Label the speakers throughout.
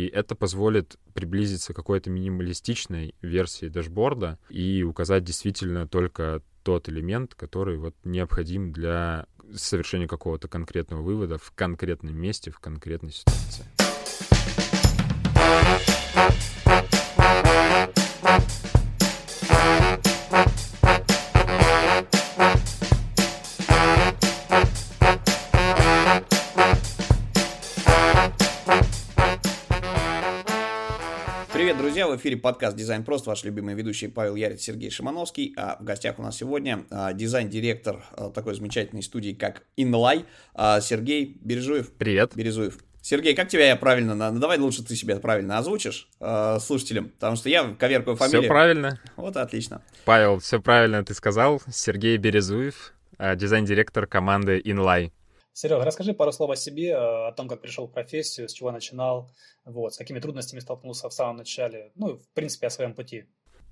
Speaker 1: И это позволит приблизиться к какой-то минималистичной версии дашборда и указать действительно только тот элемент, который вот необходим для совершения какого-то конкретного вывода в конкретном месте, в конкретной ситуации.
Speaker 2: В эфире подкаст «Дизайн просто», ваш любимый ведущий Павел Ярец, Сергей Шимановский, а в гостях у нас сегодня а, дизайн-директор а, такой замечательной студии, как Inlay, а, Сергей Бережуев.
Speaker 1: Привет.
Speaker 2: Березуев. Сергей, как тебя я правильно, ну давай лучше ты себя правильно озвучишь э, слушателям, потому что я коверкую фамилию.
Speaker 1: Все правильно.
Speaker 2: Вот отлично.
Speaker 1: Павел, все правильно ты сказал. Сергей Березуев, дизайн-директор команды Inlay.
Speaker 3: Серега, расскажи пару слов о себе, о том, как пришел в профессию, с чего начинал, вот, с какими трудностями столкнулся в самом начале, ну, в принципе, о своем пути.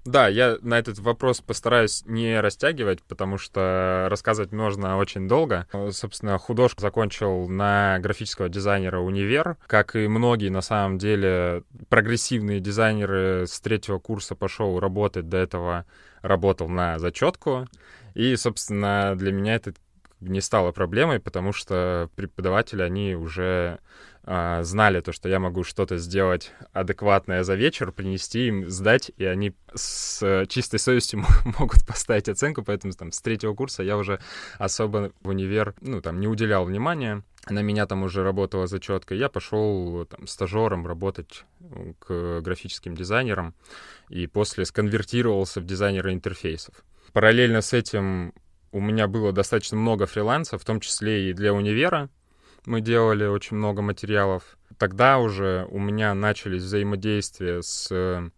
Speaker 1: Да, я на этот вопрос постараюсь не растягивать, потому что рассказывать можно очень долго. Собственно, художку закончил на графического дизайнера универ. Как и многие, на самом деле, прогрессивные дизайнеры с третьего курса пошел работать, до этого работал на зачетку. И, собственно, для меня это не стало проблемой, потому что преподаватели, они уже а, знали то, что я могу что-то сделать адекватное за вечер, принести им, сдать, и они с чистой совестью могут поставить оценку, поэтому там с третьего курса я уже особо в универ, ну, там, не уделял внимания. На меня там уже работала зачетка. Я пошел там стажером работать к графическим дизайнерам и после сконвертировался в дизайнера интерфейсов. Параллельно с этим у меня было достаточно много фриланса, в том числе и для универа. Мы делали очень много материалов. Тогда уже у меня начались взаимодействия с э,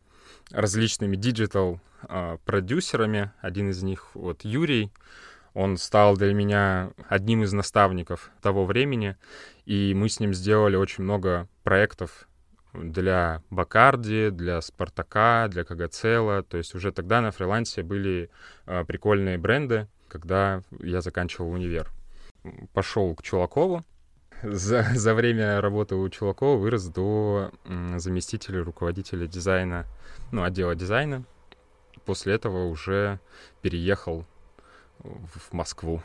Speaker 1: различными digital-продюсерами. Один из них, вот Юрий, он стал для меня одним из наставников того времени, и мы с ним сделали очень много проектов для Бакарди, для Спартака, для Кагоцела. То есть уже тогда на фрилансе были э, прикольные бренды, когда я заканчивал универ. Пошел к Чулакову. За, за время работы у Чулакова вырос до заместителя руководителя дизайна, ну, отдела дизайна. После этого уже переехал в Москву.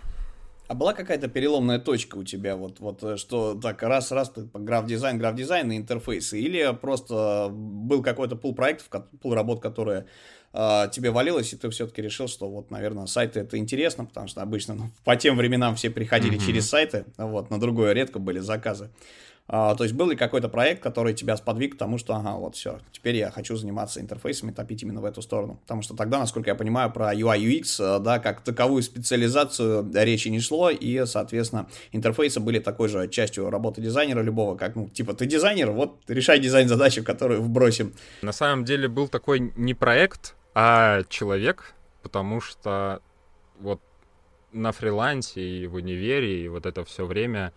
Speaker 2: А была какая-то переломная точка у тебя, вот, вот э, что так раз-раз граф-дизайн, граф-дизайн и интерфейсы, или просто был какой-то пул проектов, пул работ, которые э, тебе валилось, и ты все-таки решил, что вот, наверное, сайты это интересно, потому что обычно ну, по тем временам все приходили mm-hmm. через сайты, вот, на другое редко были заказы. А, то есть был ли какой-то проект, который тебя сподвиг к тому, что, ага, вот все, теперь я хочу заниматься интерфейсами, топить именно в эту сторону. Потому что тогда, насколько я понимаю, про UI UX, э, да, как таковую специализацию речи не шло, и, соответственно, интерфейсы были такой же частью работы дизайнера любого, как, ну, типа, ты дизайнер, вот, решай дизайн-задачу, которую вбросим.
Speaker 1: На самом деле был такой не проект, а человек, потому что вот на фрилансе и в универе, и вот это все время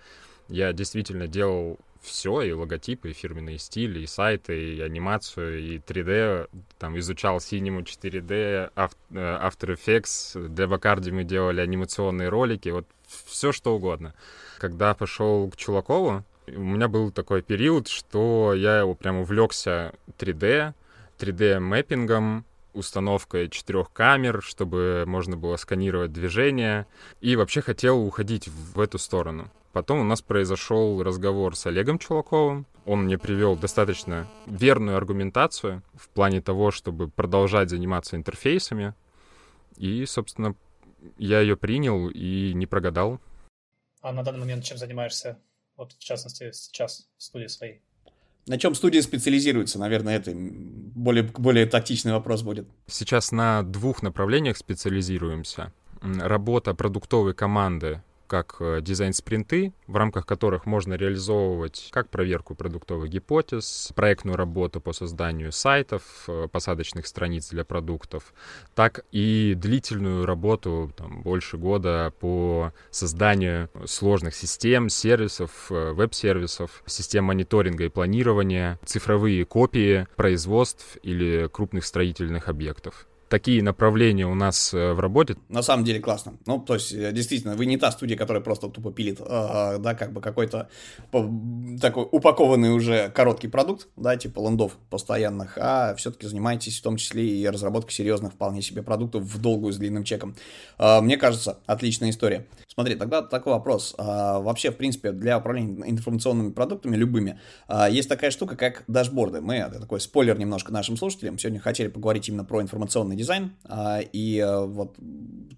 Speaker 1: я действительно делал все, и логотипы, и фирменные стили, и сайты, и анимацию, и 3D, там изучал Cinema 4D, After Effects, для Бакарди мы делали анимационные ролики, вот все что угодно. Когда пошел к Чулакову, у меня был такой период, что я его прям увлекся 3D, 3D-мэппингом, установкой четырех камер, чтобы можно было сканировать движения, и вообще хотел уходить в эту сторону. Потом у нас произошел разговор с Олегом Чулаковым. Он мне привел достаточно верную аргументацию в плане того, чтобы продолжать заниматься интерфейсами. И, собственно, я ее принял и не прогадал.
Speaker 3: А на данный момент чем занимаешься? Вот, в частности, сейчас в студии своей.
Speaker 2: На чем студия специализируется? Наверное, это более, более тактичный вопрос будет.
Speaker 1: Сейчас на двух направлениях специализируемся. Работа продуктовой команды как э, дизайн-спринты, в рамках которых можно реализовывать как проверку продуктовых гипотез, проектную работу по созданию сайтов, э, посадочных страниц для продуктов, так и длительную работу, там, больше года по созданию сложных систем, сервисов, э, веб-сервисов, систем мониторинга и планирования, цифровые копии производств или крупных строительных объектов. Такие направления у нас э, в работе.
Speaker 2: На самом деле классно. Ну, то есть, э, действительно, вы не та студия, которая просто тупо пилит, э, да, как бы какой-то такой упакованный уже короткий продукт, да, типа лендов постоянных, а все-таки занимаетесь в том числе и разработкой серьезных вполне себе продуктов в долгую с длинным чеком. Э, мне кажется, отличная история. Смотри, тогда такой вопрос. А, вообще, в принципе, для управления информационными продуктами, любыми, а, есть такая штука, как дашборды. Мы, такой спойлер немножко нашим слушателям, сегодня хотели поговорить именно про информационный дизайн а, и вот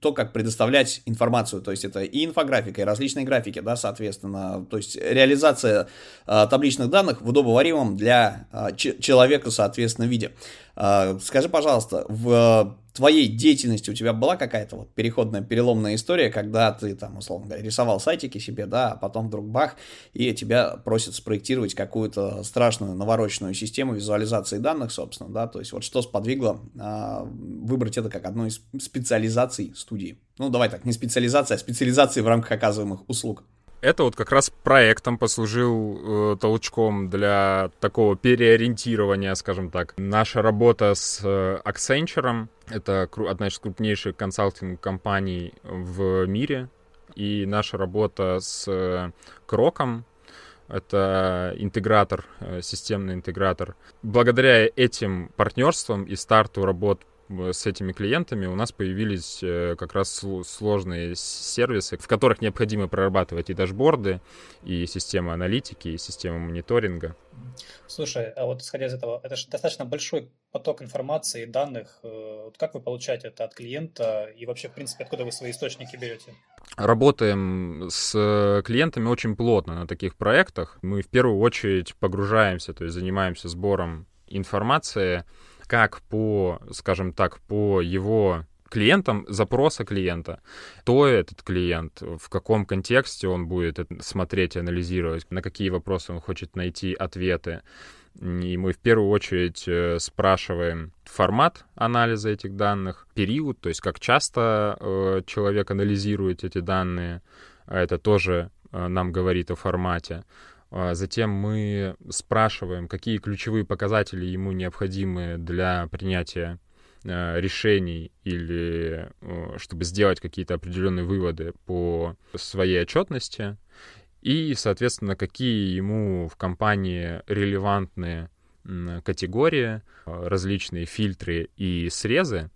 Speaker 2: то, как предоставлять информацию. То есть это и инфографика, и различные графики, да, соответственно. То есть реализация табличных данных в удобоваримом для человека, соответственно, виде. Скажи, пожалуйста, в твоей деятельности у тебя была какая-то вот переходная, переломная история, когда ты там, условно говоря, рисовал сайтики себе, да, а потом вдруг бах, и тебя просят спроектировать какую-то страшную навороченную систему визуализации данных, собственно, да, то есть вот что сподвигло а, выбрать это как одну из специализаций студии. Ну, давай так, не специализация, а специализации в рамках оказываемых услуг.
Speaker 1: Это вот как раз проектом послужил э, толчком для такого переориентирования, скажем так. Наша работа с э, Accenture, это одна из крупнейших консалтинг-компаний в мире, и наша работа с э, Кроком, это интегратор, э, системный интегратор. Благодаря этим партнерствам и старту работ с этими клиентами у нас появились э, как раз сложные сервисы, в которых необходимо прорабатывать и дашборды, и системы аналитики, и системы мониторинга.
Speaker 3: Слушай, а вот исходя из этого, это же достаточно большой поток информации и данных. Э, вот как вы получаете это от клиента и вообще, в принципе, откуда вы свои источники берете?
Speaker 1: Работаем с клиентами очень плотно на таких проектах. Мы в первую очередь погружаемся, то есть занимаемся сбором информации, как по, скажем так, по его клиентам запроса клиента, кто этот клиент, в каком контексте он будет смотреть, анализировать, на какие вопросы он хочет найти ответы. И мы в первую очередь э, спрашиваем формат анализа этих данных, период, то есть как часто э, человек анализирует эти данные, а это тоже э, нам говорит о формате. А затем мы спрашиваем, какие ключевые показатели ему необходимы для принятия э, решений или э, чтобы сделать какие-то определенные выводы по своей отчетности. И, соответственно, какие ему в компании релевантные категории, э, различные фильтры и срезы,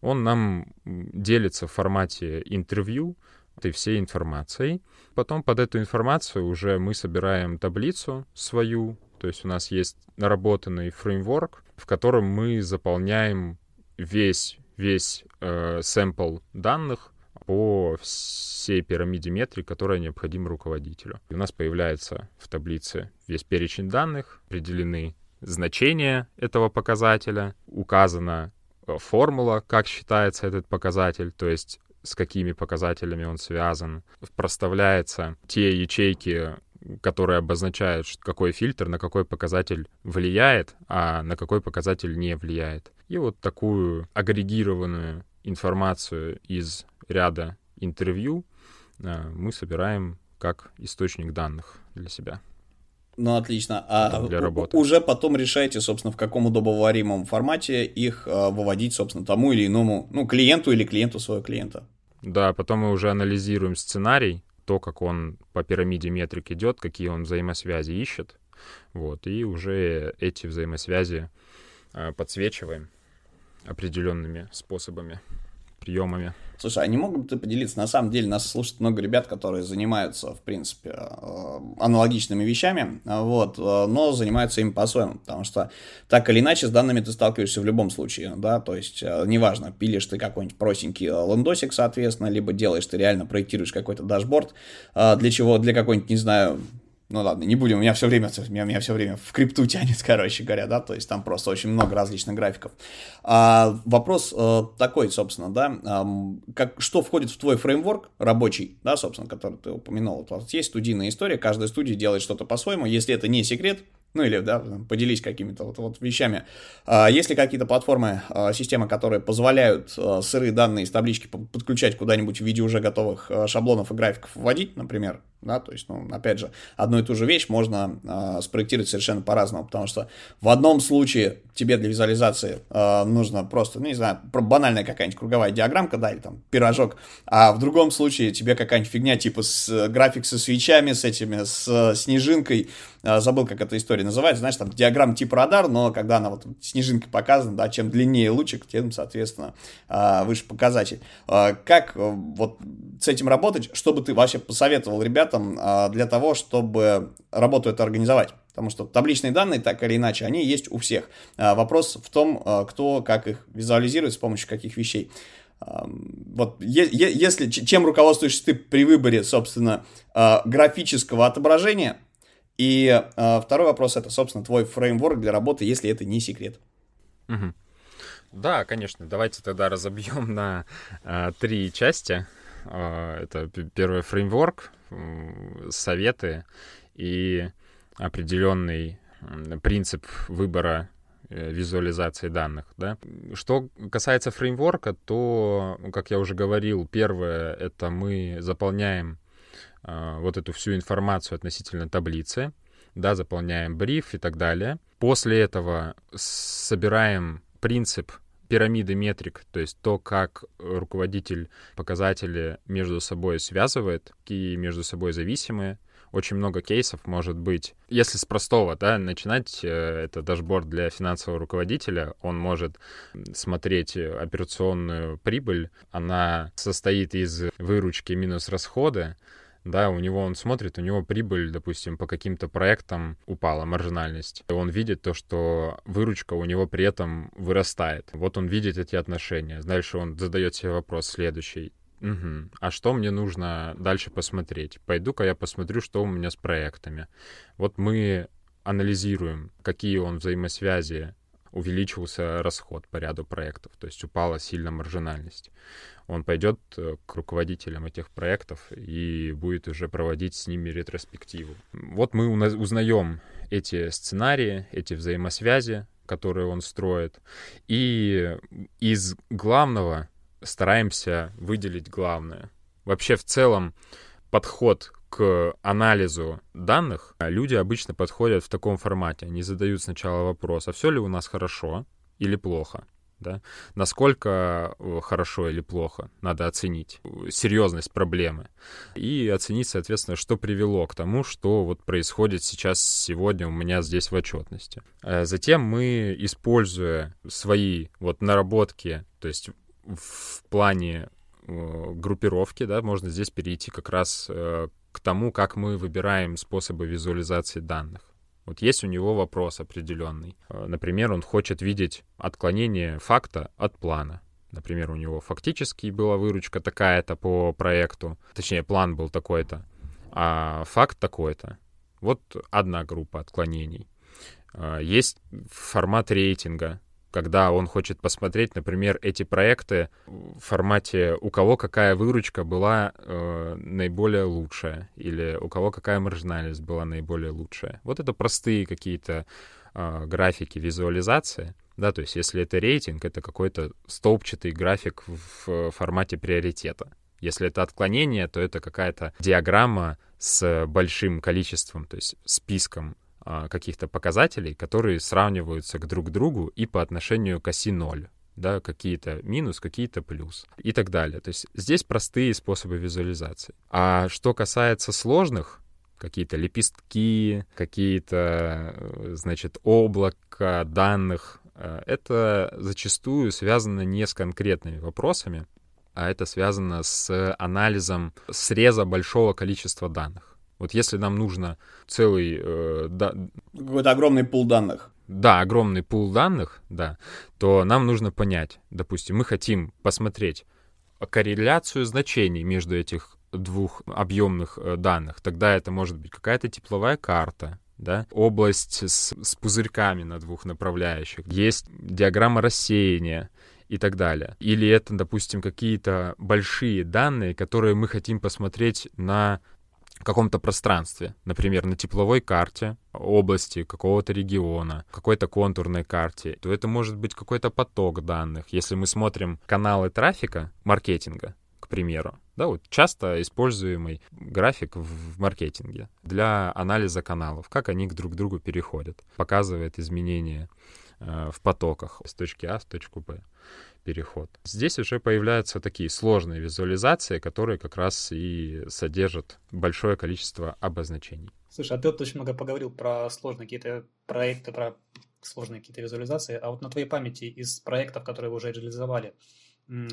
Speaker 1: он нам делится в формате интервью, этой всей информацией. Потом под эту информацию уже мы собираем таблицу свою, то есть у нас есть наработанный фреймворк, в котором мы заполняем весь, весь э, сэмпл данных по всей пирамиде метрик, которая необходима руководителю. И у нас появляется в таблице весь перечень данных, определены значения этого показателя, указана э, формула, как считается этот показатель, то есть с какими показателями он связан. Проставляются те ячейки, которые обозначают, какой фильтр на какой показатель влияет, а на какой показатель не влияет. И вот такую агрегированную информацию из ряда интервью э, мы собираем как источник данных для себя.
Speaker 2: Ну, отлично. А для работы. уже потом решаете, собственно, в каком удобоваримом формате их э, выводить, собственно, тому или иному, ну, клиенту или клиенту своего клиента.
Speaker 1: Да, потом мы уже анализируем сценарий, то, как он по пирамиде метрик идет, какие он взаимосвязи ищет. Вот, и уже эти взаимосвязи э, подсвечиваем определенными способами приемами.
Speaker 2: Слушай, а не могут ты поделиться? На самом деле нас слушает много ребят, которые занимаются, в принципе, э, аналогичными вещами, вот, э, но занимаются им по-своему, потому что так или иначе с данными ты сталкиваешься в любом случае, да, то есть э, неважно, пилишь ты какой-нибудь простенький лендосик, соответственно, либо делаешь ты реально, проектируешь какой-то дашборд, для чего, для какой-нибудь, не знаю, ну ладно, не будем, у меня все время, меня, меня все время в крипту тянет, короче говоря, да, то есть там просто очень много различных графиков. А, вопрос э, такой, собственно, да, э, как, что входит в твой фреймворк рабочий, да, собственно, который ты упомянул. Вот есть студийная история, каждая студия делает что-то по-своему, если это не секрет, ну или, да, поделись какими-то вот, вот вещами. А, есть ли какие-то платформы, а, системы, которые позволяют а, сырые данные из таблички подключать куда-нибудь в виде уже готовых шаблонов и графиков вводить, например, да, то есть, ну, опять же, одну и ту же вещь можно спроектировать совершенно по-разному, потому что в одном случае тебе для визуализации э, нужно просто, ну, не знаю, банальная какая-нибудь круговая диаграммка, да, или там пирожок, а в другом случае тебе какая-нибудь фигня типа с, э, график со свечами, с этими, с э, снежинкой, э, забыл, как эта история называется, знаешь, там диаграмма типа радар, но когда она вот снежинкой показана, да, чем длиннее лучик, тем, соответственно, э, выше показатель. Э, как э, вот с этим работать, что бы ты вообще посоветовал ребятам э, для того, чтобы работу это организовать? Потому что табличные данные, так или иначе, они есть у всех. А, вопрос в том, а, кто как их визуализирует, с помощью каких вещей. А, вот если чем руководствуешься ты при выборе, собственно, графического отображения, и второй вопрос это, собственно, твой фреймворк для работы, если это не секрет.
Speaker 1: Угу. Да, конечно. Давайте тогда разобьем на три части. Это первый фреймворк, советы и определенный принцип выбора э, визуализации данных. Да? Что касается фреймворка, то, как я уже говорил, первое — это мы заполняем э, вот эту всю информацию относительно таблицы, да, заполняем бриф и так далее. После этого собираем принцип пирамиды метрик, то есть то, как руководитель показатели между собой связывает, какие между собой зависимые, очень много кейсов может быть. Если с простого, да, начинать, э, это дашборд для финансового руководителя, он может смотреть операционную прибыль, она состоит из выручки минус расходы, да, у него он смотрит, у него прибыль, допустим, по каким-то проектам упала, маржинальность. Он видит то, что выручка у него при этом вырастает. Вот он видит эти отношения. Дальше он задает себе вопрос следующий. Угу. А что мне нужно дальше посмотреть? Пойду-ка я посмотрю, что у меня с проектами. Вот мы анализируем, какие он взаимосвязи увеличился расход по ряду проектов, то есть упала сильно маржинальность. Он пойдет э, к руководителям этих проектов и будет уже проводить с ними ретроспективу. Вот мы узнаем эти сценарии, эти взаимосвязи, которые он строит. И из главного стараемся выделить главное. Вообще в целом подход к анализу данных люди обычно подходят в таком формате. Они задают сначала вопрос, а все ли у нас хорошо или плохо? Да? Насколько э, хорошо или плохо, надо оценить серьезность проблемы и оценить, соответственно, что привело к тому, что вот происходит сейчас, сегодня у меня здесь в отчетности. Э, затем мы, используя свои вот наработки, то есть в плане э, группировки, да, можно здесь перейти как раз э, к тому, как мы выбираем способы визуализации данных. Вот есть у него вопрос определенный. Э, например, он хочет видеть отклонение факта от плана. Например, у него фактически была выручка такая-то по проекту, точнее, план был такой-то, а факт такой-то. Вот одна группа отклонений. Есть формат рейтинга, когда он хочет посмотреть, например, эти проекты в формате у кого какая выручка была э, наиболее лучшая или у кого какая маржинальность была наиболее лучшая. Вот это простые какие-то э, графики визуализации. Да, то есть если это рейтинг, это какой-то столбчатый график в формате приоритета. Если это отклонение, то это какая-то диаграмма с большим количеством, то есть списком каких-то показателей, которые сравниваются к друг другу и по отношению к оси 0 да, какие-то минус, какие-то плюс и так далее. То есть здесь простые способы визуализации. А что касается сложных, какие-то лепестки, какие-то, э, значит, облака данных, э, это зачастую связано не с конкретными вопросами, а это связано с анализом среза большого количества данных. Вот если нам нужно целый... Э, да...
Speaker 2: Какой-то огромный пул данных.
Speaker 1: Да, огромный пул данных, да, то нам нужно понять, допустим, мы хотим посмотреть корреляцию значений между этих двух объемных э, данных. Тогда это может быть какая-то тепловая карта, да, область с, с пузырьками на двух направляющих, есть диаграмма рассеяния и так далее. Или это, допустим, какие-то большие данные, которые мы хотим посмотреть на каком-то пространстве, например, на тепловой карте области какого-то региона, какой-то контурной карте, то это может быть какой-то поток данных. Если мы смотрим каналы трафика, маркетинга, к примеру, да, вот часто используемый график в маркетинге для анализа каналов, как они друг к другу переходят, показывает изменения э, в потоках с точки А в точку Б переход. Здесь уже появляются такие сложные визуализации, которые как раз и содержат большое количество обозначений.
Speaker 3: Слушай, а ты вот очень много поговорил про сложные какие-то проекты, про сложные какие-то визуализации, а вот на твоей памяти из проектов, которые вы уже реализовали,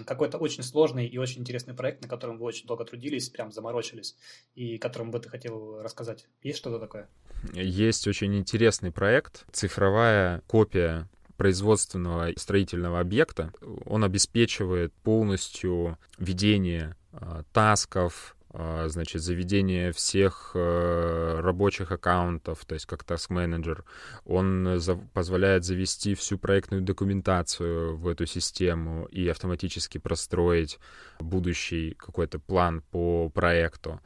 Speaker 3: какой-то очень сложный и очень интересный проект, на котором вы очень долго трудились, прям заморочились, и которым бы ты хотел рассказать. Есть что-то такое?
Speaker 1: Есть очень интересный проект. Цифровая копия производственного строительного объекта. Он обеспечивает полностью ведение э, тасков, а, значит, заведение всех э, рабочих аккаунтов, то есть как task менеджер он за, позволяет завести всю проектную документацию в эту систему и автоматически простроить будущий какой-то план по проекту.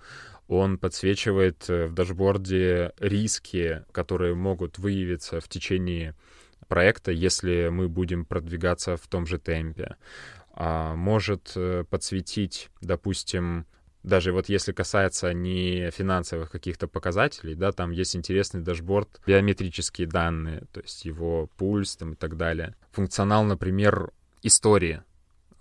Speaker 1: Он подсвечивает э, в дашборде риски, которые могут выявиться в течение проекта, если мы будем продвигаться в том же темпе. А может э, подсветить, допустим, даже вот если касается не финансовых каких-то показателей, да, там есть интересный дашборд, биометрические данные, то есть его пульс там и так далее. Функционал, например, истории,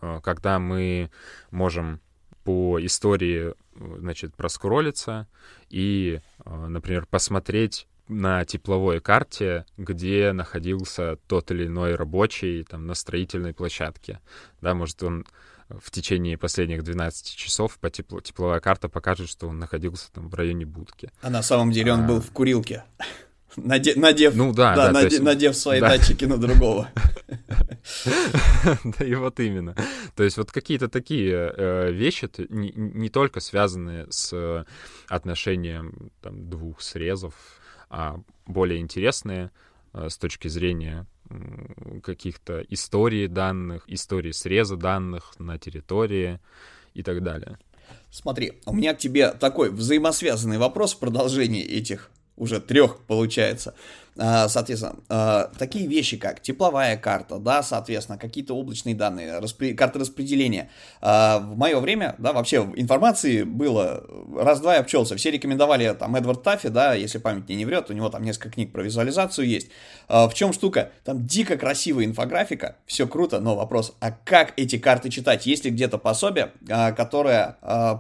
Speaker 1: э, когда мы можем по истории, значит, проскролиться и, э, например, посмотреть на тепловой карте, где находился тот или иной рабочий там на строительной площадке. Да, может, он в течение последних 12 часов по тепло, тепловая карта покажет, что он находился там в районе будки.
Speaker 2: А на самом деле он а... был в курилке. Надев, надев,
Speaker 1: ну, да, да,
Speaker 2: да надев, есть, надев свои да. датчики на другого.
Speaker 1: Да и вот именно. То есть вот какие-то такие э, вещи, не, только связанные с отношением там, двух срезов, а более интересные э, с точки зрения каких-то историй данных, истории среза данных на территории и так далее.
Speaker 2: Смотри, у меня к тебе такой взаимосвязанный вопрос в продолжении этих уже трех получается. А, соответственно, а, такие вещи, как тепловая карта, да, соответственно, какие-то облачные данные, распри... карты распределения. А, в мое время, да, вообще информации было раз-два и обчелся. Все рекомендовали там Эдвард Таффи, да, если память мне не врет, у него там несколько книг про визуализацию есть. В чем штука? Там дико красивая инфографика, все круто, но вопрос, а как эти карты читать? Есть ли где-то пособие, которое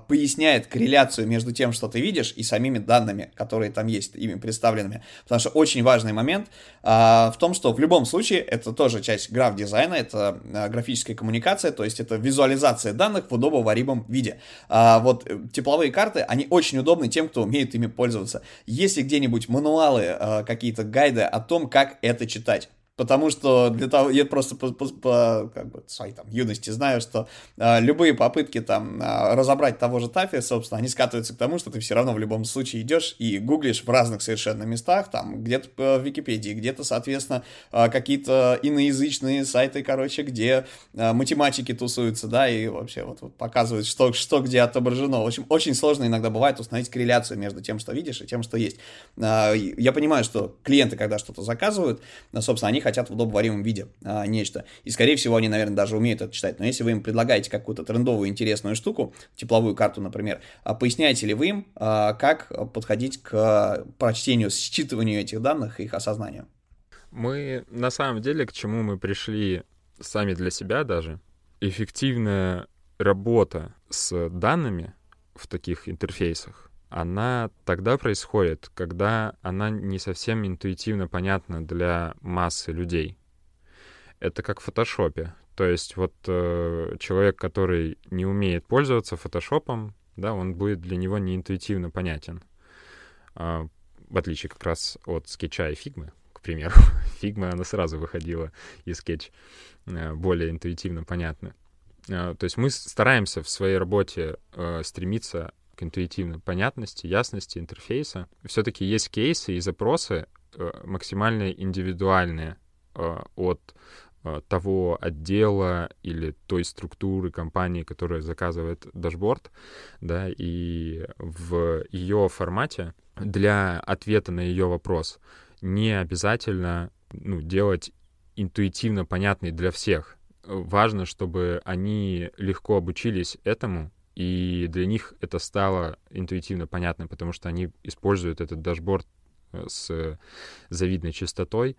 Speaker 2: поясняет корреляцию между тем, что ты видишь, и самими данными, которые там есть, ими представленными? Потому что очень важно важный момент а, в том, что в любом случае это тоже часть граф-дизайна, это а, графическая коммуникация, то есть это визуализация данных в удобоваримом виде. А, вот э, тепловые карты, они очень удобны тем, кто умеет ими пользоваться. Если где-нибудь мануалы, а, какие-то гайды о том, как это читать. Потому что для того, я просто по, по, по как бы, своей там юности знаю, что э, любые попытки там э, разобрать того же Тафи, собственно, они скатываются к тому, что ты все равно в любом случае идешь и гуглишь в разных совершенно местах, там где-то в Википедии, где-то, соответственно, э, какие-то иноязычные сайты, короче, где э, математики тусуются, да, и вообще вот, вот показывают, что, что где отображено. В общем, очень сложно иногда бывает установить корреляцию между тем, что видишь, и тем, что есть. Э, я понимаю, что клиенты, когда что-то заказывают, собственно, они хотят в удобоваримом виде а, нечто. И, скорее всего, они, наверное, даже умеют это читать. Но если вы им предлагаете какую-то трендовую, интересную штуку, тепловую карту, например, а поясняете ли вы им, а, как подходить к прочтению, считыванию этих данных и их осознанию?
Speaker 1: Мы, на самом деле, к чему мы пришли сами для себя даже, эффективная работа с данными в таких интерфейсах, она тогда происходит, когда она не совсем интуитивно понятна для массы людей. Это как в фотошопе. То есть вот э, человек, который не умеет пользоваться фотошопом, да, он будет для него не интуитивно понятен. Э, в отличие как раз от скетча и фигмы, к примеру. Фигма, она сразу выходила из скетч э, более интуитивно понятно. Э, то есть мы стараемся в своей работе э, стремиться к интуитивной понятности, ясности интерфейса. Все-таки есть кейсы и запросы э, максимально индивидуальные э, от э, того отдела или той структуры компании, которая заказывает дашборд, да, и в ее формате для ответа на ее вопрос не обязательно ну, делать интуитивно понятный для всех. Важно, чтобы они легко обучились этому, и для них это стало интуитивно понятно, потому что они используют этот дашборд э, с завидной частотой,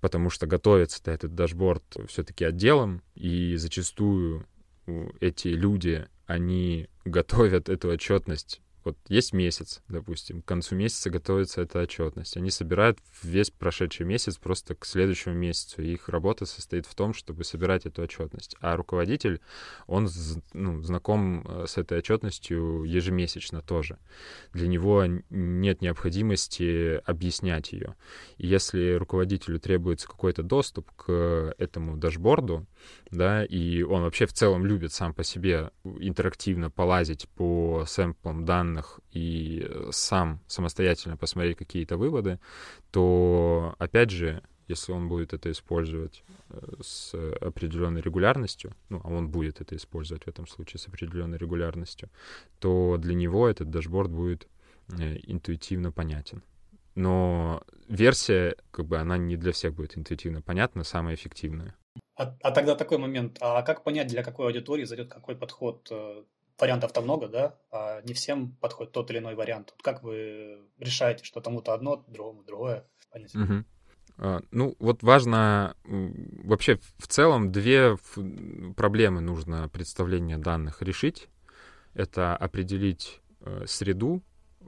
Speaker 1: потому что готовится этот дашборд все-таки отделом, и зачастую эти люди, они готовят эту отчетность вот есть месяц, допустим, к концу месяца готовится эта отчетность. Они собирают весь прошедший месяц просто к следующему месяцу. И их работа состоит в том, чтобы собирать эту отчетность. А руководитель, он ну, знаком э, с этой отчетностью ежемесячно тоже. Для него нет необходимости объяснять ее. И если руководителю требуется какой-то доступ к этому дашборду, да, и он вообще в целом любит сам по себе интерактивно полазить по сэмплам данных и сам самостоятельно посмотреть какие-то выводы, то, опять же, если он будет это использовать э, с определенной регулярностью, ну, а он будет это использовать в этом случае с определенной регулярностью, то для него этот дашборд будет э, интуитивно понятен. Но версия, как бы, она не для всех будет интуитивно понятна, самая эффективная.
Speaker 3: А, а тогда такой момент, а как понять, для какой аудитории зайдет какой подход? Вариантов-то много, да, а не всем подходит тот или иной вариант. как вы решаете, что тому-то одно, другому другое?
Speaker 1: Угу. А, ну, вот важно, вообще в целом две проблемы нужно представление данных решить. Это определить э, среду,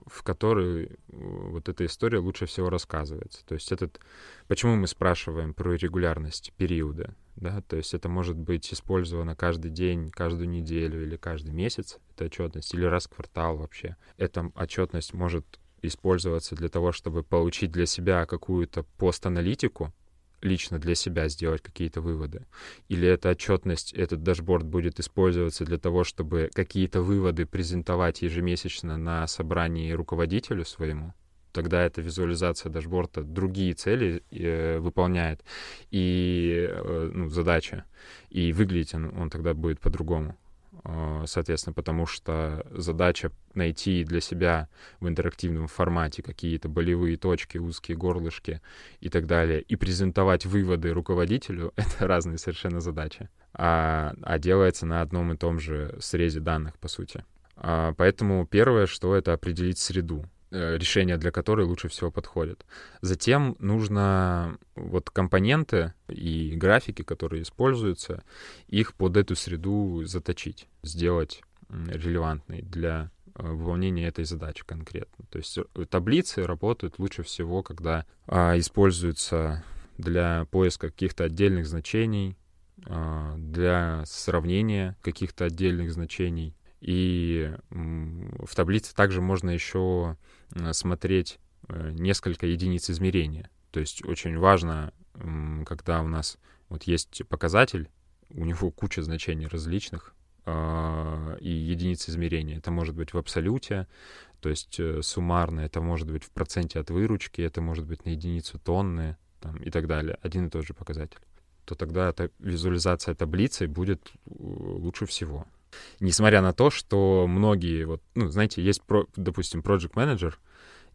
Speaker 1: в которой э, вот эта история лучше всего рассказывается. То есть этот... Почему мы спрашиваем про регулярность периода? Да? То есть это может быть использовано каждый день, каждую неделю или каждый месяц, эта отчетность, или раз в квартал вообще. Эта отчетность может использоваться для того, чтобы получить для себя какую-то пост-аналитику, лично для себя сделать какие-то выводы? Или эта отчетность, этот дашборд будет использоваться для того, чтобы какие-то выводы презентовать ежемесячно на собрании руководителю своему? Тогда эта визуализация дашборда другие цели э, выполняет и э, ну, задача. И выглядеть он, он тогда будет по-другому. А, соответственно, потому что задача найти для себя в интерактивном формате какие-то болевые точки, узкие горлышки и так далее, и презентовать выводы руководителю — это разные совершенно задачи, а, а делается на одном и том же срезе данных, по сути. А, поэтому первое, что это определить среду. Э, решения для которой лучше всего подходят. Затем нужно вот компоненты и графики, которые используются, их под эту среду заточить, сделать релевантной для э, выполнения этой задачи конкретно. То есть э, таблицы работают лучше всего, когда а, используются для поиска каких-то отдельных значений, а, для сравнения каких-то отдельных значений. И в таблице также можно еще Э, смотреть э, несколько единиц измерения. То есть очень важно, когда у нас вот есть показатель, у него куча значений различных, а, и единиц измерения. Это может быть в абсолюте, то есть э, суммарно, это может быть в проценте от выручки, это может быть на единицу тонны там, и так далее. Один и тот же показатель. То тогда эта визуализация таблицы будет лучше всего. Несмотря на то, что многие, вот, ну, знаете, есть, про, допустим, project менеджер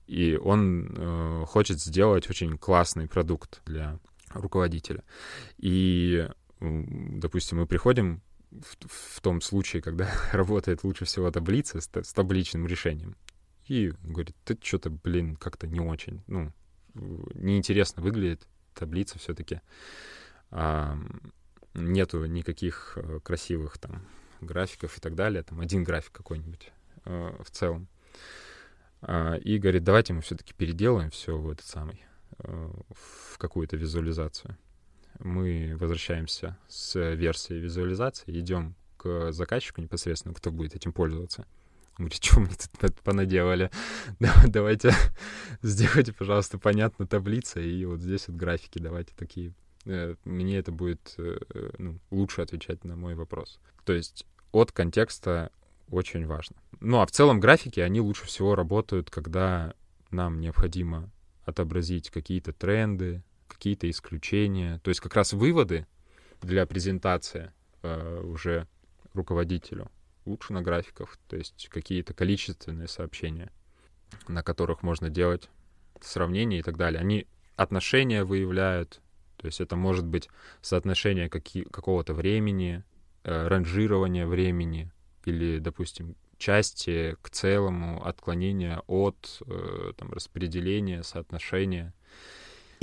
Speaker 1: и он э, хочет сделать очень классный продукт для руководителя. И, допустим, мы приходим в, в том случае, когда работает лучше всего таблица с, с табличным решением. И говорит, ты что-то, блин, как-то не очень, ну, неинтересно выглядит таблица все-таки. А, нету никаких э, красивых там графиков и так далее, там один график какой-нибудь э, в целом. Э, и говорит, давайте мы все-таки переделаем все в этот самый, э, в какую-то визуализацию. Мы возвращаемся с версией визуализации, идем к заказчику непосредственно, кто будет этим пользоваться. Говорит, что мы тут понаделали? давайте сделайте, пожалуйста, понятно таблица, и вот здесь вот графики давайте такие. Э, мне это будет э, ну, лучше отвечать на мой вопрос. То есть от контекста очень важно. Ну а в целом графики, они лучше всего работают, когда нам необходимо отобразить какие-то тренды, какие-то исключения. То есть как раз выводы для презентации э, уже руководителю лучше на графиках. То есть какие-то количественные сообщения, на которых можно делать сравнения и так далее. Они отношения выявляют. То есть это может быть соотношение какие, какого-то времени, ранжирование времени или, допустим, части к целому, отклонения от э, там, распределения, соотношения.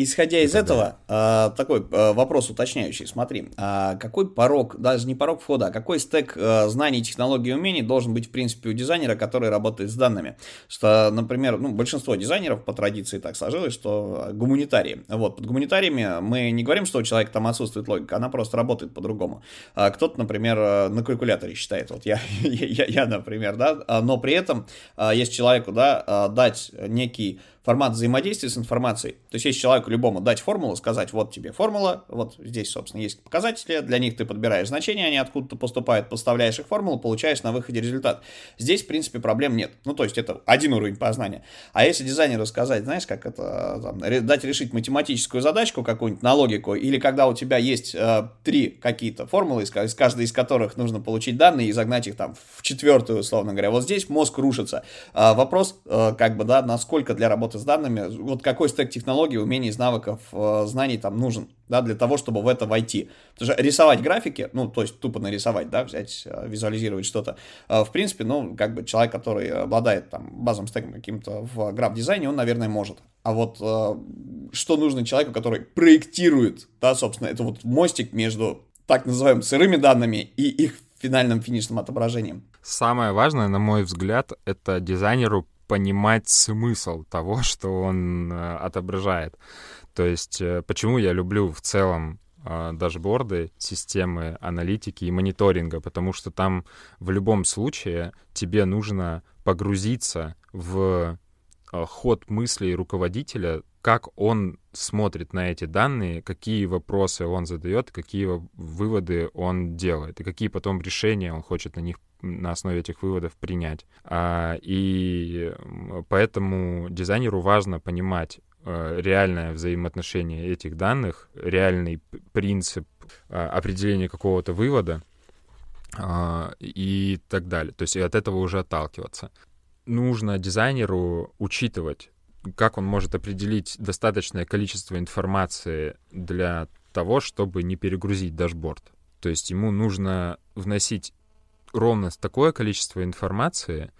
Speaker 2: Исходя из этого, э, такой э, вопрос уточняющий. Смотри, э, какой порог, даже не порог входа, а какой стек э, знаний, технологий и умений должен быть, в принципе, у дизайнера, который работает с данными? Что, например, ну, большинство дизайнеров по традиции так сложилось, что гуманитарии. Вот, под гуманитариями мы не говорим, что у человека там отсутствует логика, она просто работает по-другому. А кто-то, например, на калькуляторе считает, вот я, я, я, например, да, а, но при этом, если человеку, да, дать некий формат взаимодействия с информацией. То есть, если человеку любому дать формулу, сказать, вот тебе формула, вот здесь, собственно, есть показатели, для них ты подбираешь значения, они откуда-то поступают, поставляешь их формулу, получаешь на выходе результат. Здесь, в принципе, проблем нет. Ну, то есть, это один уровень познания. А если дизайнеру сказать, знаешь, как это, там, дать решить математическую задачку какую-нибудь на логику, или когда у тебя есть э, три какие-то формулы, из, из каждой из которых нужно получить данные и загнать их там в четвертую, условно говоря, вот здесь мозг рушится. А вопрос, э, как бы, да, насколько для работы работы с данными, вот какой стек технологий, умений, навыков, э, знаний там нужен, да, для того, чтобы в это войти. Потому что рисовать графики, ну, то есть тупо нарисовать, да, взять, э, визуализировать что-то, э, в принципе, ну, как бы человек, который обладает там базовым стеком каким-то в граф-дизайне, он, наверное, может. А вот что нужно человеку, который проектирует, да, собственно, это вот мостик между так называемыми сырыми данными и их финальным финишным отображением.
Speaker 1: Самое важное, на мой взгляд, это дизайнеру понимать смысл того, что он э, отображает. То есть э, почему я люблю в целом э, дашборды, системы аналитики и мониторинга, потому что там в любом случае тебе нужно погрузиться в ход мыслей руководителя, как он смотрит на эти данные, какие вопросы он задает, какие выводы он делает, и какие потом решения он хочет на них на основе этих выводов принять. А, и поэтому дизайнеру важно понимать э, реальное взаимоотношение этих данных, реальный принцип а, определения какого-то вывода а, и так далее. То есть и от этого уже отталкиваться. Нужно дизайнеру учитывать, как он может определить достаточное количество информации для того, чтобы не перегрузить дашборд. То есть ему нужно вносить ровно такое количество информации,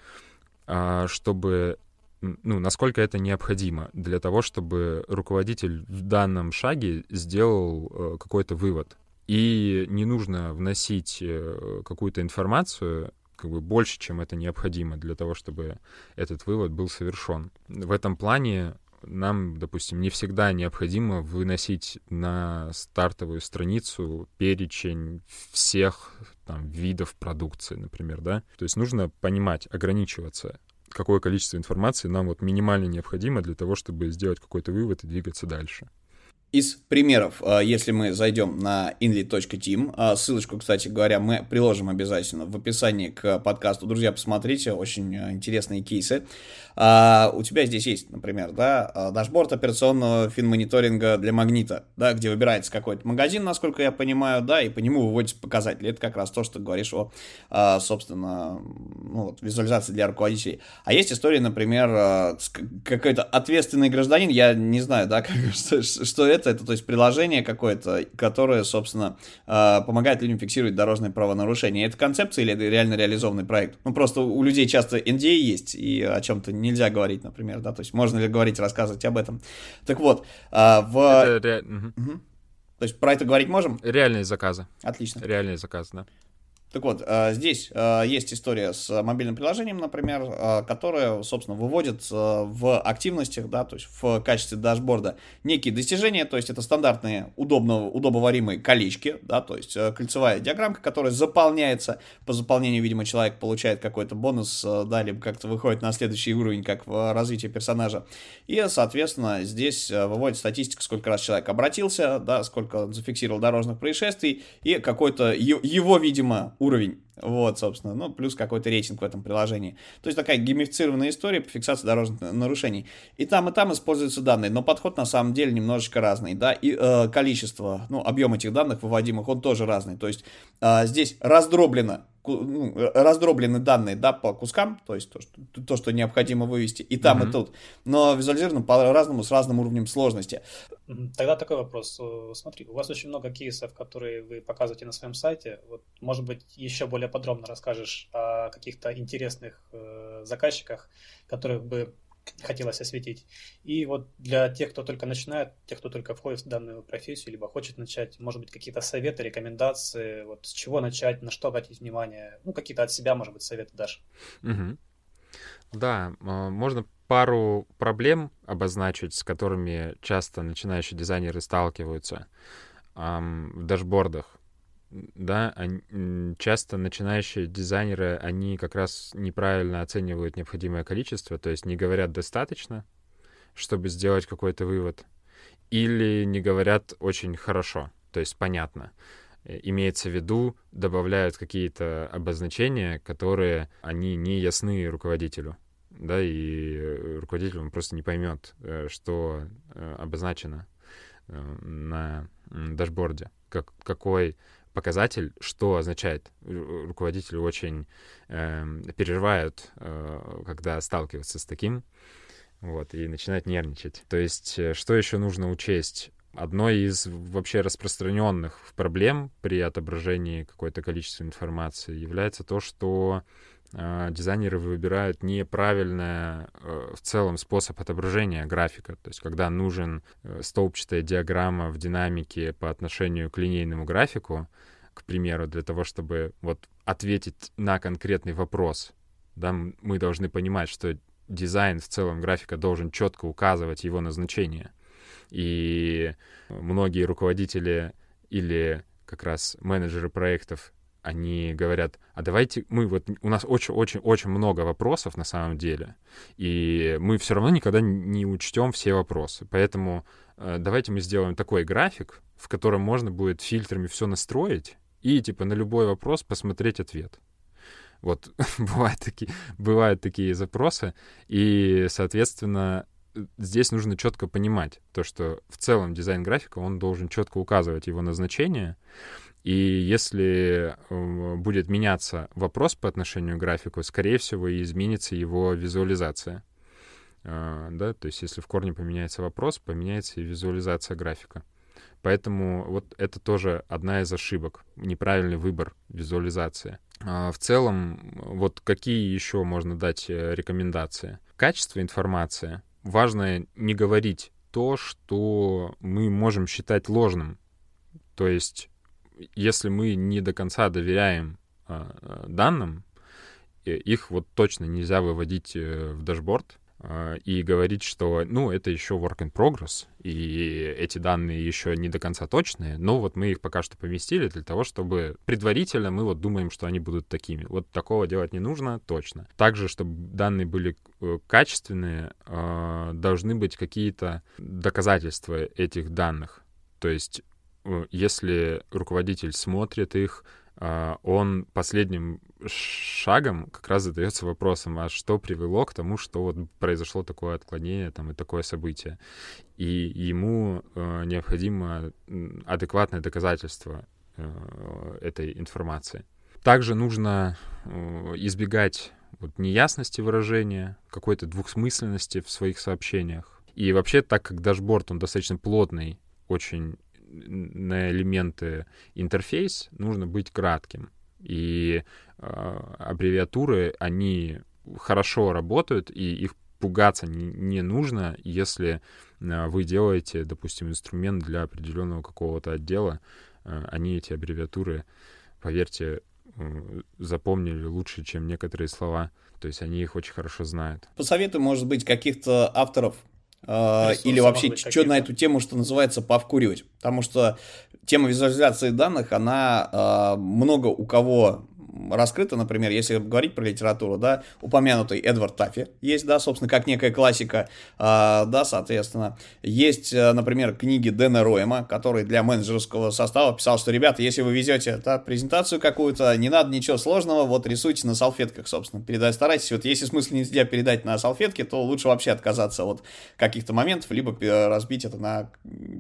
Speaker 1: а, чтобы ну, насколько это необходимо для того, чтобы руководитель в данном шаге сделал э, какой-то вывод. И не нужно вносить э, какую-то информацию как бы больше, чем это необходимо для того, чтобы этот вывод был совершен. В этом плане нам, допустим, не всегда необходимо выносить на стартовую страницу перечень всех там, видов продукции, например, да. То есть нужно понимать, ограничиваться, какое количество информации нам вот минимально необходимо для того, чтобы сделать какой-то вывод и двигаться дальше.
Speaker 2: Из примеров, а, если мы зайдем на inly.team, а, ссылочку, кстати говоря, мы приложим обязательно в описании к подкасту. Друзья, посмотрите, очень а, интересные кейсы. У тебя здесь есть, например, да, дашборд операционного финмониторинга для магнита, да, где выбирается какой-то магазин, насколько я понимаю, да, и по нему выводятся показатели. Это как раз то, что ты говоришь о, собственно, ну, вот, визуализации для руководителей. А есть история, например, какой-то ответственный гражданин, я не знаю, да, как, что, что это, это, то есть приложение какое-то, которое, собственно, а, помогает людям фиксировать дорожные правонарушения. Это концепция или это реально реализованный проект? Ну, просто у людей часто NDA есть, и о чем-то нельзя говорить, например, да, то есть можно ли говорить, рассказывать об этом. Так вот, а, в... Это ре... угу. То есть про это говорить можем?
Speaker 1: Реальные заказы.
Speaker 2: Отлично.
Speaker 1: Реальные заказы, да.
Speaker 2: Так вот, э, здесь э, есть история с мобильным приложением, например, э, которое, собственно, выводит в активностях, да, то есть в качестве дашборда некие достижения, то есть это стандартные удобно, удобоваримые колечки, да, то есть кольцевая диаграммка, которая заполняется, по заполнению, видимо, человек получает какой-то бонус, да, либо как-то выходит на следующий уровень, как в развитии персонажа, и, соответственно, здесь выводит статистика, сколько раз человек обратился, да, сколько он зафиксировал дорожных происшествий, и какой-то его, видимо, уровень. Вот, собственно, ну, плюс какой-то рейтинг в этом приложении. То есть такая геймифицированная история по фиксации дорожных нарушений. И там, и там используются данные, но подход на самом деле немножечко разный, да, и э, количество, ну, объем этих данных выводимых, он тоже разный. То есть э, здесь раздроблено ну, раздроблены данные, да, по кускам, то есть то, что, то, что необходимо вывести и там, mm-hmm. и тут, но визуализировано по-разному, с разным уровнем сложности.
Speaker 3: Тогда такой вопрос. Смотри, у вас очень много кейсов, которые вы показываете на своем сайте. Вот, может быть, еще более более подробно расскажешь о каких-то интересных э, заказчиках, которых бы хотелось осветить. И вот для тех, кто только начинает, тех, кто только входит в данную профессию, либо хочет начать, может быть, какие-то советы, рекомендации, вот с чего начать, на что обратить внимание, ну, какие-то от себя, может быть, советы дашь.
Speaker 1: Угу. Да, а, можно пару проблем обозначить, с которыми часто начинающие дизайнеры сталкиваются в дашбордах. Да, они, часто начинающие дизайнеры, они как раз неправильно оценивают необходимое количество, то есть не говорят достаточно, чтобы сделать какой-то вывод, или не говорят очень хорошо, то есть понятно. Э, имеется в виду, добавляют какие-то обозначения, которые они не ясны руководителю да, и э, руководитель он просто не поймет, э, что обозначено на дашборде, как, какой показатель, что означает. Руководители очень э, переживают, э, когда сталкиваются с таким, вот, и начинают нервничать. То есть, что еще нужно учесть? Одной из вообще распространенных проблем при отображении какой-то количества информации является то, что э, дизайнеры выбирают неправильный э, в целом способ отображения графика. То есть когда нужен э, столбчатая диаграмма в динамике по отношению к линейному графику, к примеру, для того, чтобы вот ответить на конкретный вопрос, да, мы должны понимать, что дизайн в целом графика должен четко указывать его назначение — и многие руководители или как раз менеджеры проектов, они говорят, а давайте мы вот у нас очень-очень-очень много вопросов на самом деле, и мы все равно никогда не учтем все вопросы. Поэтому э, давайте мы сделаем такой график, в котором можно будет фильтрами все настроить и типа на любой вопрос посмотреть ответ. Вот бывают такие, бывают такие запросы, и, соответственно, здесь нужно четко понимать то, что в целом дизайн графика, он должен четко указывать его назначение, и если э, будет меняться вопрос по отношению к графику, скорее всего, и изменится его визуализация. А, да, то есть если в корне поменяется вопрос, поменяется и визуализация графика. Поэтому вот это тоже одна из ошибок, неправильный выбор визуализации. А в целом, вот какие еще можно дать э, рекомендации? Качество информации важно не говорить то, что мы можем считать ложным. То есть, если мы не до конца доверяем э, данным, их вот точно нельзя выводить э, в дашборд, а, и говорить, что, ну, это еще work in progress, и эти данные еще не до конца точные, но вот мы их пока что поместили для того, чтобы предварительно мы вот думаем, что они будут такими. Вот такого делать не нужно, точно. Также, чтобы данные были э, качественные, а, должны быть какие-то доказательства этих данных. То есть, если руководитель смотрит их, а, он последним шагом как раз задается вопросом, а что привело к тому, что вот произошло такое отклонение там и такое событие. И ему э, необходимо адекватное доказательство э, этой информации. Также нужно э, избегать вот, неясности выражения, какой-то двухсмысленности в своих сообщениях. И вообще, так как дашборд, он достаточно плотный, очень на элементы интерфейс, нужно быть кратким. И э, аббревиатуры, они хорошо работают, и их пугаться не, не нужно, если э, вы делаете, допустим, инструмент для определенного какого-то отдела, э, они эти аббревиатуры, поверьте, э, запомнили лучше, чем некоторые слова. То есть они их очень хорошо знают.
Speaker 2: Посоветуй, может быть, каких-то авторов Uh, или вообще что на эту тему, что называется, повкуривать. Потому что тема визуализации данных, она uh, много у кого раскрыто, например, если говорить про литературу, да, упомянутый Эдвард Таффи есть, да, собственно, как некая классика, э, да, соответственно. Есть, э, например, книги Дэна Роема, который для менеджерского состава писал, что, ребята, если вы везете да, презентацию какую-то, не надо ничего сложного, вот рисуйте на салфетках, собственно, передать старайтесь. Вот если смысл нельзя передать на салфетке, то лучше вообще отказаться от каких-то моментов, либо разбить это на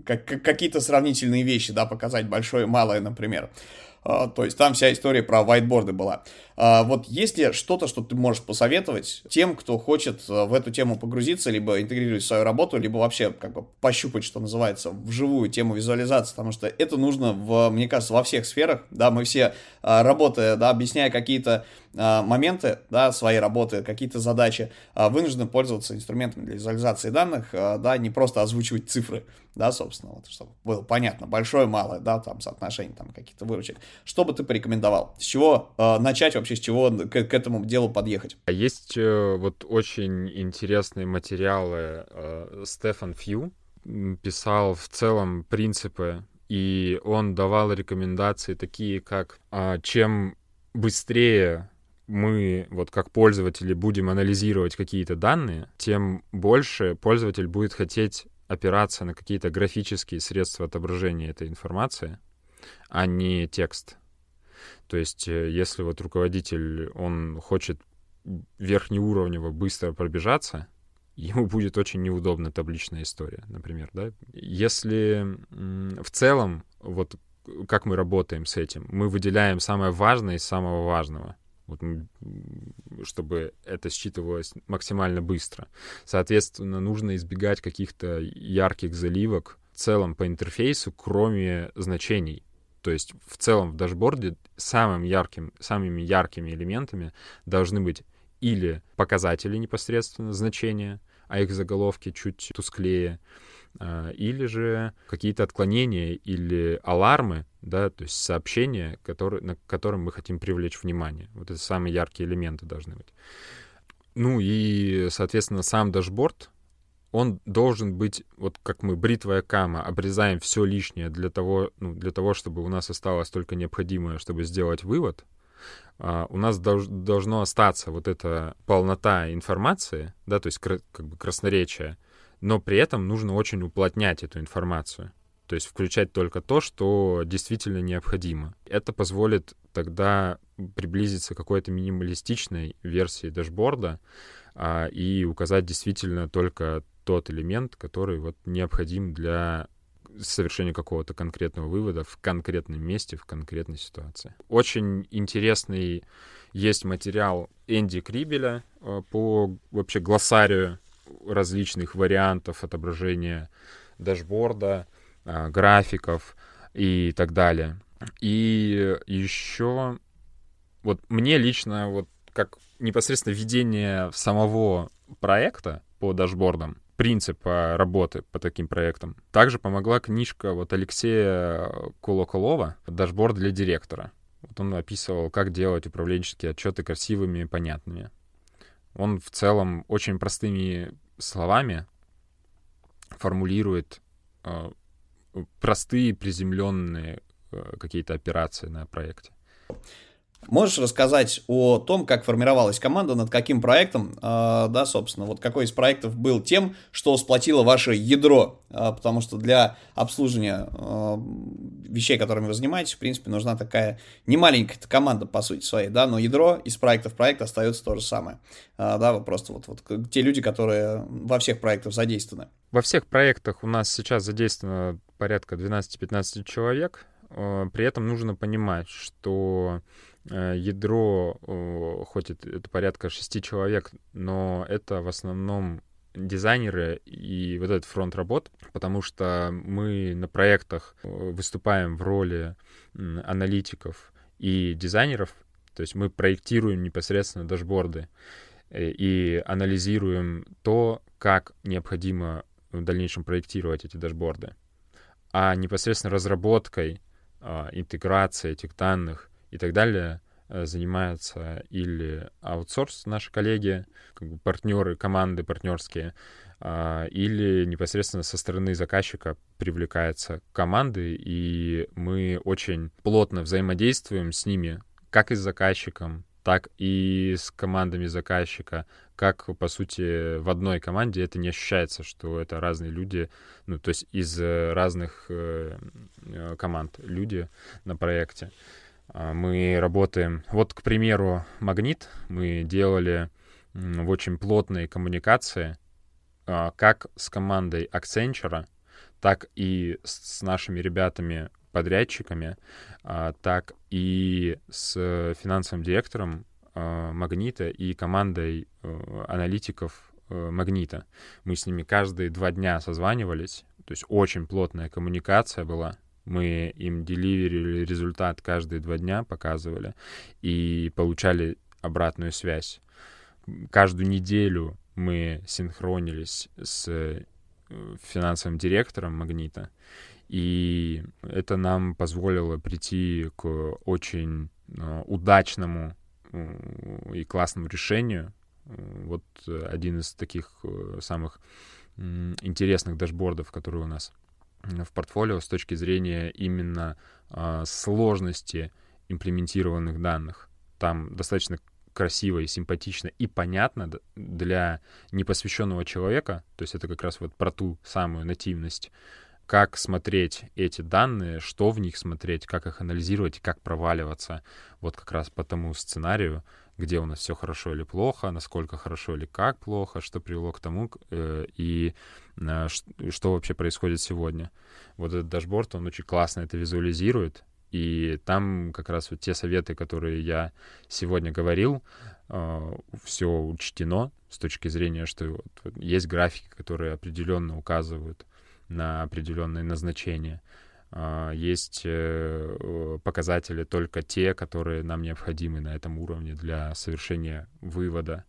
Speaker 2: какие-то сравнительные вещи, да, показать большое и малое, например. А, то есть там вся история про whiteboard была. А, вот есть ли что-то, что ты можешь посоветовать тем, кто хочет а, в эту тему погрузиться, либо интегрировать в свою работу, либо вообще как бы пощупать, что называется, вживую тему визуализации, потому что это нужно, в, мне кажется, во всех сферах, да, мы все, работая, да, объясняя какие-то моменты, да, своей работы, какие-то задачи, вынуждены пользоваться инструментами для визуализации данных, да, не просто озвучивать цифры, да, собственно, вот, чтобы было понятно, большое, малое, да, там, соотношение, там, каких-то выручек. Что бы ты порекомендовал? С чего э, начать вообще, с чего к, к этому делу подъехать?
Speaker 1: А есть э, вот очень интересные материалы. Э, Стефан Фью писал в целом принципы, и он давал рекомендации такие, как э, чем быстрее мы, вот как пользователи, будем анализировать какие-то данные, тем больше пользователь будет хотеть опираться на какие-то графические средства отображения этой информации, а не текст. То есть, э, если вот руководитель, он хочет верхнеуровнево быстро пробежаться, ему будет очень неудобна табличная история, например, да. Если в целом, вот как мы работаем с этим, мы выделяем самое важное из самого важного вот, чтобы это считывалось максимально быстро. Соответственно, нужно избегать каких-то ярких заливок в целом по интерфейсу, кроме значений. То есть в целом в дашборде самым ярким, самыми яркими элементами должны быть или показатели непосредственно, значения, а их заголовки чуть тусклее, или же какие-то отклонения или алармы, да, то есть сообщения, которые, на которым мы хотим привлечь внимание. Вот это самые яркие элементы должны быть. Ну и, соответственно, сам дашборд, он должен быть, вот как мы бритвой Оккама, обрезаем все лишнее для того, ну, для того, чтобы у нас осталось только необходимое, чтобы сделать вывод, Uh, у нас долж, должно остаться вот эта полнота информации, да, то есть как бы красноречие, но при этом нужно очень уплотнять эту информацию. То есть включать только то, что действительно необходимо. Это позволит тогда приблизиться к какой-то минималистичной версии дашборда а, и указать действительно только тот элемент, который вот необходим для совершения какого-то конкретного вывода в конкретном месте, в конкретной ситуации. Очень интересный есть материал Энди Крибеля а, по вообще глоссарию различных вариантов отображения дашборда, а, графиков и так далее. И еще вот мне лично вот как непосредственно ведение самого проекта по дашбордам, принципа работы по таким проектам. Также помогла книжка вот Алексея Кулоколова «Дашборд для директора». Вот он описывал, как делать управленческие отчеты красивыми и понятными. Он в целом очень простыми словами формулирует э, простые приземленные э, какие-то операции на проекте.
Speaker 2: Можешь рассказать о том, как формировалась команда, над каким проектом, э, да, собственно, вот какой из проектов был тем, что сплотило ваше ядро, э, потому что для обслуживания э, вещей, которыми вы занимаетесь, в принципе, нужна такая немаленькая команда, по сути своей, да, но ядро из проекта в проект остается то же самое, э, да, вы просто вот, вот те люди, которые во всех проектах задействованы.
Speaker 1: Во всех проектах у нас сейчас задействовано порядка 12-15 человек, при этом нужно понимать, что ядро, хоть это порядка шести человек, но это в основном дизайнеры и вот этот фронт работ, потому что мы на проектах э, выступаем в роли аналитиков и дизайнеров, то есть мы проектируем непосредственно дашборды э, и анализируем то, как необходимо в дальнейшем проектировать эти дашборды. А непосредственно разработкой, а, интеграцией этих данных и так далее э, занимаются или аутсорс наши коллеги, как бы партнеры, команды партнерские, а, или непосредственно со стороны заказчика привлекаются команды, и мы очень плотно взаимодействуем с ними, как и с заказчиком, так и с командами заказчика, как, по сути, в одной команде это не ощущается, что это разные люди, ну, то есть из разных э, э команд люди на проекте. А, мы работаем, вот, к примеру, «Магнит» мы делали в очень плотной коммуникации а, как с командой Accenture, так и с нашими ребятами подрядчиками, а, так и с финансовым директором Магнита и командой э, аналитиков э, Магнита. Мы с ними каждые два дня созванивались, то есть очень плотная коммуникация была. Мы им деливерили результат каждые два дня, показывали и получали обратную связь. Каждую неделю мы синхронились с э, финансовым директором Магнита, и это нам позволило прийти к очень удачному и классному решению. Вот один из таких э, самых интересных дашбордов, которые у нас в портфолио с точки зрения именно а, сложности имплементированных данных. Там достаточно красиво и симпатично и понятно для непосвященного человека, то есть это как раз вот про ту самую нативность, как смотреть эти данные, что в них смотреть, как их анализировать как проваливаться вот как раз по тому сценарию, где у нас все хорошо или плохо, насколько хорошо или как плохо, что привело к тому э, и э, что вообще происходит сегодня. Вот этот дашборд, он очень классно это визуализирует, и там как раз вот те советы, которые я сегодня говорил, э, все учтено с точки зрения, что есть графики, которые определенно указывают на определенные назначения. А, есть э, показатели только те, которые нам необходимы на этом уровне для совершения вывода.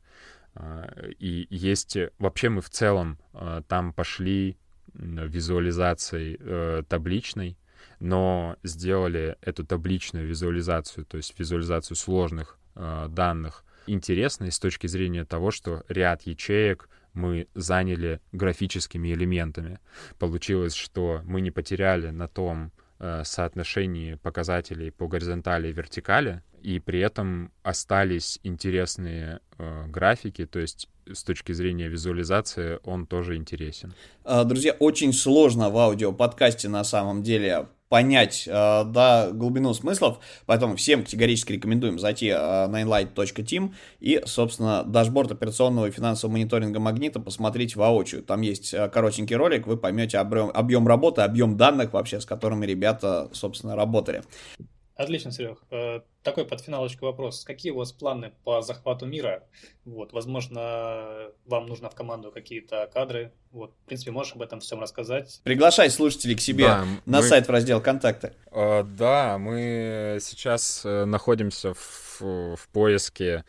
Speaker 1: А, и есть... Вообще мы в целом а, там пошли визуализацией э, табличной, но сделали эту табличную визуализацию, то есть визуализацию сложных данных, интересной с точки зрения того, что ряд ячеек — мы заняли графическими элементами. Получилось, что мы не потеряли на том э, соотношении показателей по горизонтали и вертикали, и при этом остались интересные э, графики, то есть с точки зрения визуализации он тоже интересен.
Speaker 2: А, друзья, очень сложно в аудиоподкасте на самом деле понять, э, да, глубину смыслов, поэтому всем категорически рекомендуем зайти э, на inlight.team и, собственно, дашборд операционного и финансового мониторинга Магнита посмотреть воочию. Там есть э, коротенький ролик, вы поймете объем, объем работы, объем данных вообще, с которыми ребята, собственно, работали.
Speaker 3: Отлично, Серег. Такой под финалочку вопрос. Какие у вас планы по захвату мира? Вот, возможно, вам нужно в команду какие-то кадры. Вот, в принципе, можешь об этом всем рассказать.
Speaker 2: Приглашай слушателей к себе да, на мы... сайт в раздел «Контакты».
Speaker 1: Uh, да, мы сейчас э, находимся в, в поиске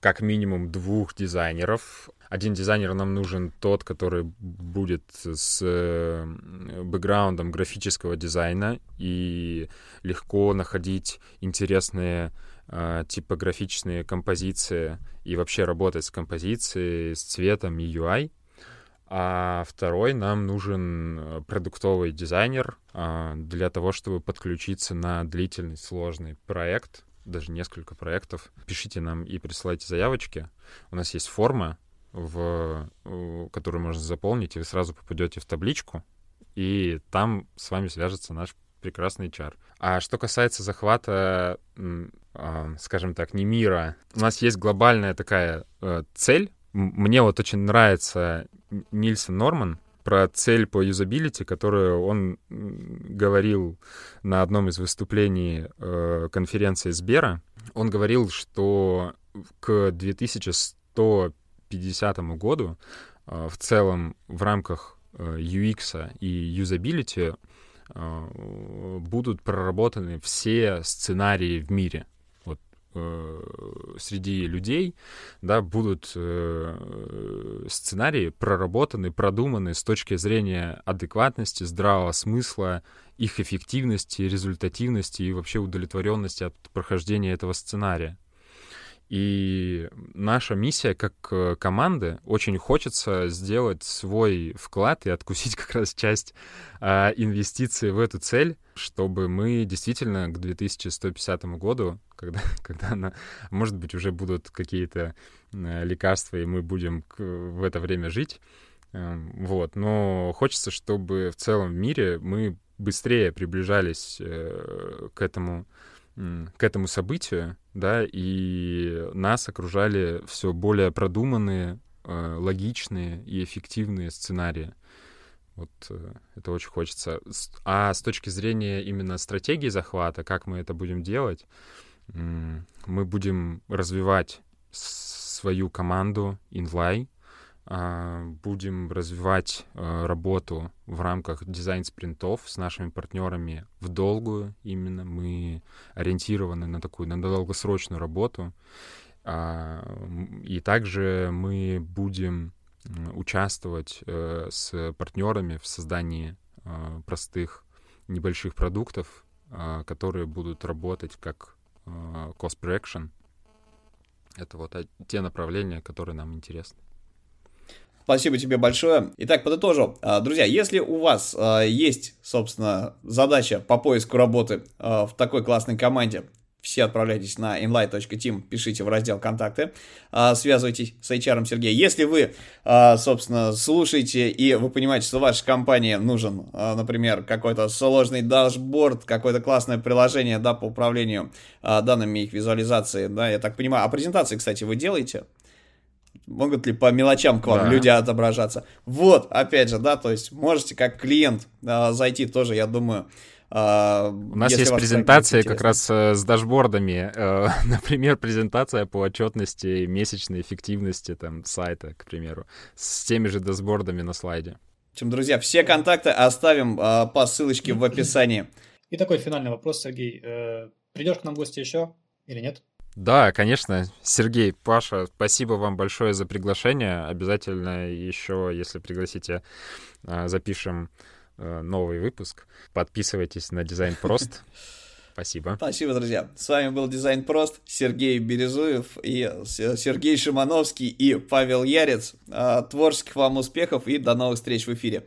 Speaker 1: как минимум двух дизайнеров. Один дизайнер нам нужен тот, который будет с э, бэкграундом графического дизайна и легко находить интересные э, типографичные композиции и вообще работать с композицией, с цветом и UI. А второй нам нужен э, продуктовый дизайнер для того, чтобы подключиться на длительный сложный проект, даже несколько проектов. Пишите нам и присылайте заявочки. У нас есть форма, в, которую можно заполнить, и вы сразу попадете в табличку, и там с вами свяжется наш прекрасный HR. А что касается захвата, скажем так, не мира, у нас есть глобальная такая э, цель. Мне вот очень нравится Нильсон Норман, про цель по юзабилити, которую он говорил на одном из выступлений э, конференции Сбера. Он говорил, что к 2150 году э, в целом в рамках э, UX и юзабилити э, будут проработаны все сценарии в мире э, среди людей, да, будут сценарии проработаны, продуманы с точки зрения адекватности, здравого смысла, их эффективности, результативности и вообще удовлетворенности от прохождения этого сценария. И наша миссия как э, команды очень хочется сделать свой вклад и откусить как раз часть э, инвестиций в эту цель, чтобы мы действительно к 2150 году, когда, когда она, может быть, уже будут какие-то э, лекарства, и мы будем к, в это время жить, э, вот. Но хочется, чтобы в целом мире мы быстрее приближались э, к этому к этому событию, да, и нас окружали все более продуманные, э, логичные и эффективные сценарии. Вот э, это очень хочется. А с точки зрения именно стратегии захвата, как мы это будем делать, мы будем развивать свою команду а, будем развивать э, работу в рамках дизайн-спринтов с нашими партнерами в долгую именно. Мы ориентированы на такую, на долгосрочную работу. А, и также мы будем участвовать э, с партнерами в создании простых небольших продуктов, которые будут работать как cost per action. Это вот те направления, которые нам интересны.
Speaker 2: Спасибо тебе большое. Итак, подытожу. А, друзья, если у вас а, есть, собственно, задача по поиску работы а, в такой классной команде, все отправляйтесь на inlight.team, пишите в раздел «Контакты», связывайтесь с HR Сергея. Если вы, собственно, слушаете и вы понимаете, что вашей компании нужен, например, какой-то сложный дашборд, какое-то классное приложение да, по управлению данными их визуализации, да, я так понимаю. А презентации, кстати, вы делаете? Могут ли по мелочам к вам да. люди отображаться. Вот, опять же, да, то есть можете как клиент э, зайти тоже, я думаю.
Speaker 1: Э, У нас есть презентация как раз э, с дашбордами. Э, например, презентация по отчетности месячной эффективности там сайта, к примеру, с теми же дашбордами на слайде.
Speaker 2: В общем, друзья, все контакты оставим э, по ссылочке в описании.
Speaker 3: И такой финальный вопрос, Сергей. Э, придешь к нам в гости еще или нет?
Speaker 1: Да, конечно. Сергей, Паша, спасибо вам большое за приглашение. Обязательно еще, если пригласите, а, запишем э, новый выпуск. Подписывайтесь на Дизайн Прост. Спасибо.
Speaker 2: Спасибо, друзья. С вами был Дизайн Прост, Сергей Березуев и Сергей Шимановский и Павел Ярец. А, творческих вам успехов и до новых встреч в эфире.